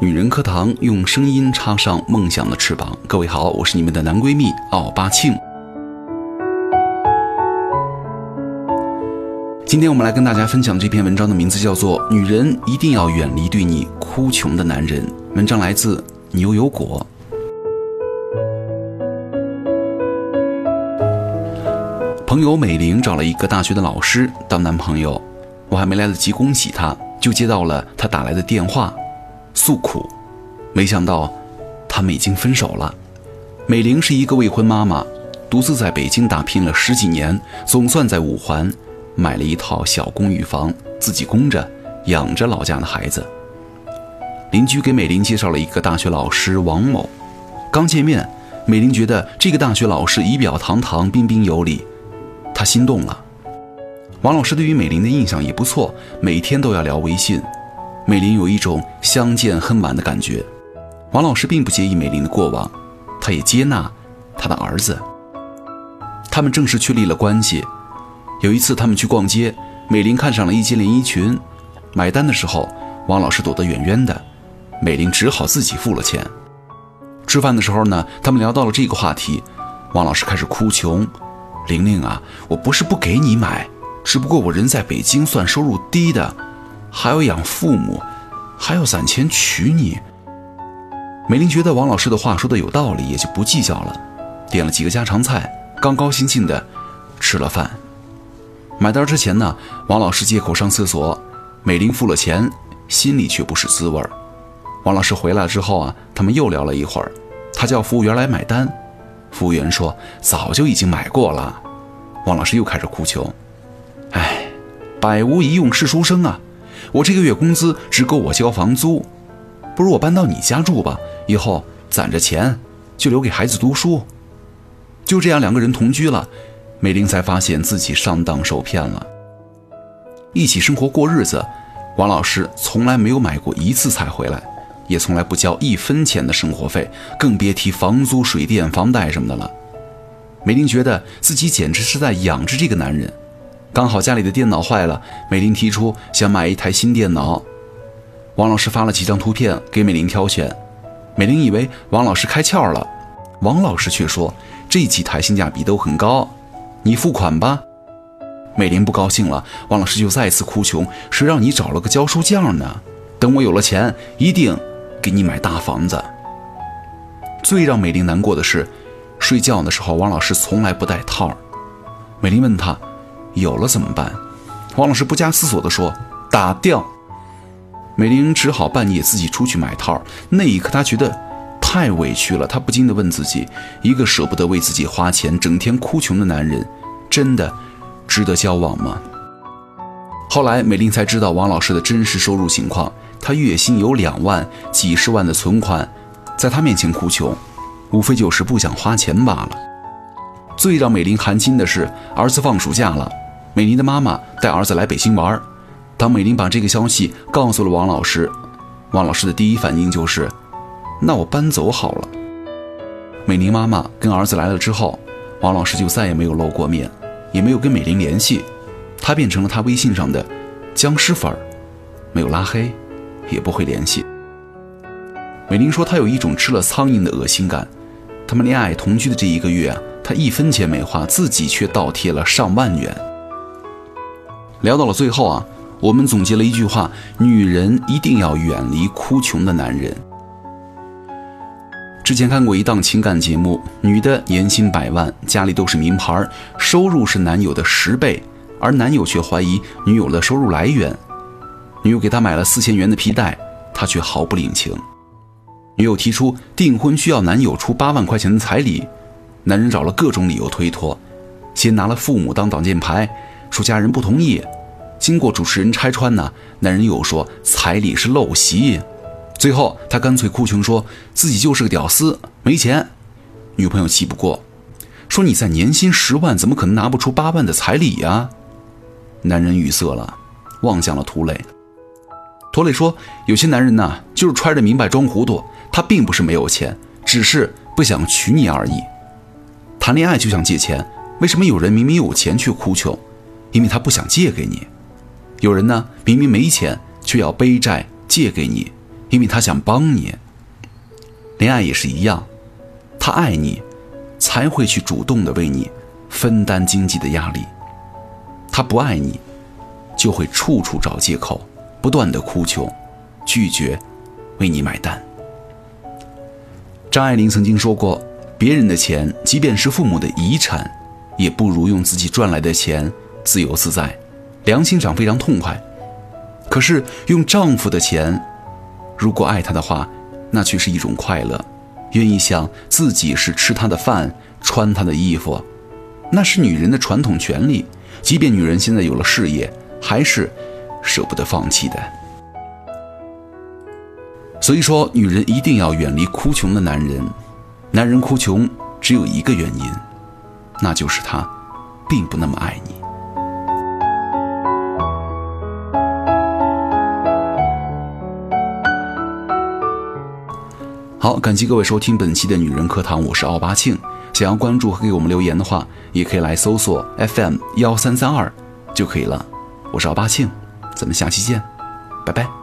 女人课堂用声音插上梦想的翅膀。各位好，我是你们的男闺蜜奥巴庆。今天我们来跟大家分享这篇文章的名字叫做《女人一定要远离对你哭穷的男人》。文章来自牛油果。朋友美玲找了一个大学的老师当男朋友，我还没来得及恭喜她，就接到了她打来的电话。诉苦，没想到他们已经分手了。美玲是一个未婚妈妈，独自在北京打拼了十几年，总算在五环买了一套小公寓房，自己供着养着老家的孩子。邻居给美玲介绍了一个大学老师王某，刚见面，美玲觉得这个大学老师仪表堂堂、彬彬有礼，她心动了。王老师对于美玲的印象也不错，每天都要聊微信。美玲有一种相见恨晚的感觉，王老师并不介意美玲的过往，他也接纳他的儿子。他们正式确立了关系。有一次，他们去逛街，美玲看上了一件连衣裙，买单的时候，王老师躲得远远的，美玲只好自己付了钱。吃饭的时候呢，他们聊到了这个话题，王老师开始哭穷：“玲玲啊，我不是不给你买，只不过我人在北京，算收入低的。”还要养父母，还要攒钱娶你。美玲觉得王老师的话说的有道理，也就不计较了，点了几个家常菜，高高兴兴的吃了饭。买单之前呢，王老师借口上厕所，美玲付了钱，心里却不是滋味儿。王老师回来之后啊，他们又聊了一会儿，他叫服务员来买单，服务员说早就已经买过了。王老师又开始哭穷，哎，百无一用是书生啊。我这个月工资只够我交房租，不如我搬到你家住吧。以后攒着钱就留给孩子读书。就这样，两个人同居了，美玲才发现自己上当受骗了。一起生活过日子，王老师从来没有买过一次菜回来，也从来不交一分钱的生活费，更别提房租、水电、房贷什么的了。美玲觉得自己简直是在养着这个男人。刚好家里的电脑坏了，美玲提出想买一台新电脑。王老师发了几张图片给美玲挑选，美玲以为王老师开窍了，王老师却说这几台性价比都很高，你付款吧。美玲不高兴了，王老师就再次哭穷，谁让你找了个教书匠呢？等我有了钱，一定给你买大房子。最让美玲难过的是，睡觉的时候王老师从来不戴套。美玲问他。有了怎么办？王老师不加思索地说：“打掉。”美玲只好半夜自己出去买套。那一刻，她觉得太委屈了。她不禁地问自己：一个舍不得为自己花钱、整天哭穷的男人，真的值得交往吗？后来，美玲才知道王老师的真实收入情况。他月薪有两万，几十万的存款，在他面前哭穷，无非就是不想花钱罢了。最让美玲寒心的是，儿子放暑假了。美玲的妈妈带儿子来北京玩，当美玲把这个消息告诉了王老师，王老师的第一反应就是：“那我搬走好了。”美玲妈妈跟儿子来了之后，王老师就再也没有露过面，也没有跟美玲联系，他变成了他微信上的僵尸粉儿，没有拉黑，也不会联系。美玲说她有一种吃了苍蝇的恶心感。他们恋爱同居的这一个月啊，她一分钱没花，自己却倒贴了上万元。聊到了最后啊，我们总结了一句话：女人一定要远离哭穷的男人。之前看过一档情感节目，女的年薪百万，家里都是名牌，收入是男友的十倍，而男友却怀疑女友的收入来源。女友给他买了四千元的皮带，他却毫不领情。女友提出订婚需要男友出八万块钱的彩礼，男人找了各种理由推脱，先拿了父母当挡箭牌。说家人不同意，经过主持人拆穿呢，男人又说彩礼是陋习，最后他干脆哭穷，说自己就是个屌丝，没钱。女朋友气不过，说你在年薪十万，怎么可能拿不出八万的彩礼呀？男人语塞了，望向了涂磊。涂磊说，有些男人呢，就是揣着明白装糊涂，他并不是没有钱，只是不想娶你而已。谈恋爱就想借钱，为什么有人明明有钱却哭穷？因为他不想借给你，有人呢明明没钱却要背债借给你，因为他想帮你。恋爱也是一样，他爱你，才会去主动的为你分担经济的压力。他不爱你，就会处处找借口，不断的哭穷，拒绝为你买单。张爱玲曾经说过：“别人的钱，即便是父母的遗产，也不如用自己赚来的钱自由自在，良心上非常痛快。可是用丈夫的钱，如果爱他的话，那却是一种快乐，愿意想自己是吃他的饭、穿他的衣服，那是女人的传统权利。即便女人现在有了事业，还是舍不得放弃的。”所以说，女人一定要远离哭穷的男人。男人哭穷只有一个原因，那就是他并不那么爱你。好，感谢各位收听本期的女人课堂，我是奥巴庆。想要关注和给我们留言的话，也可以来搜索 FM 幺三三二就可以了。我是奥巴庆，咱们下期见，拜拜。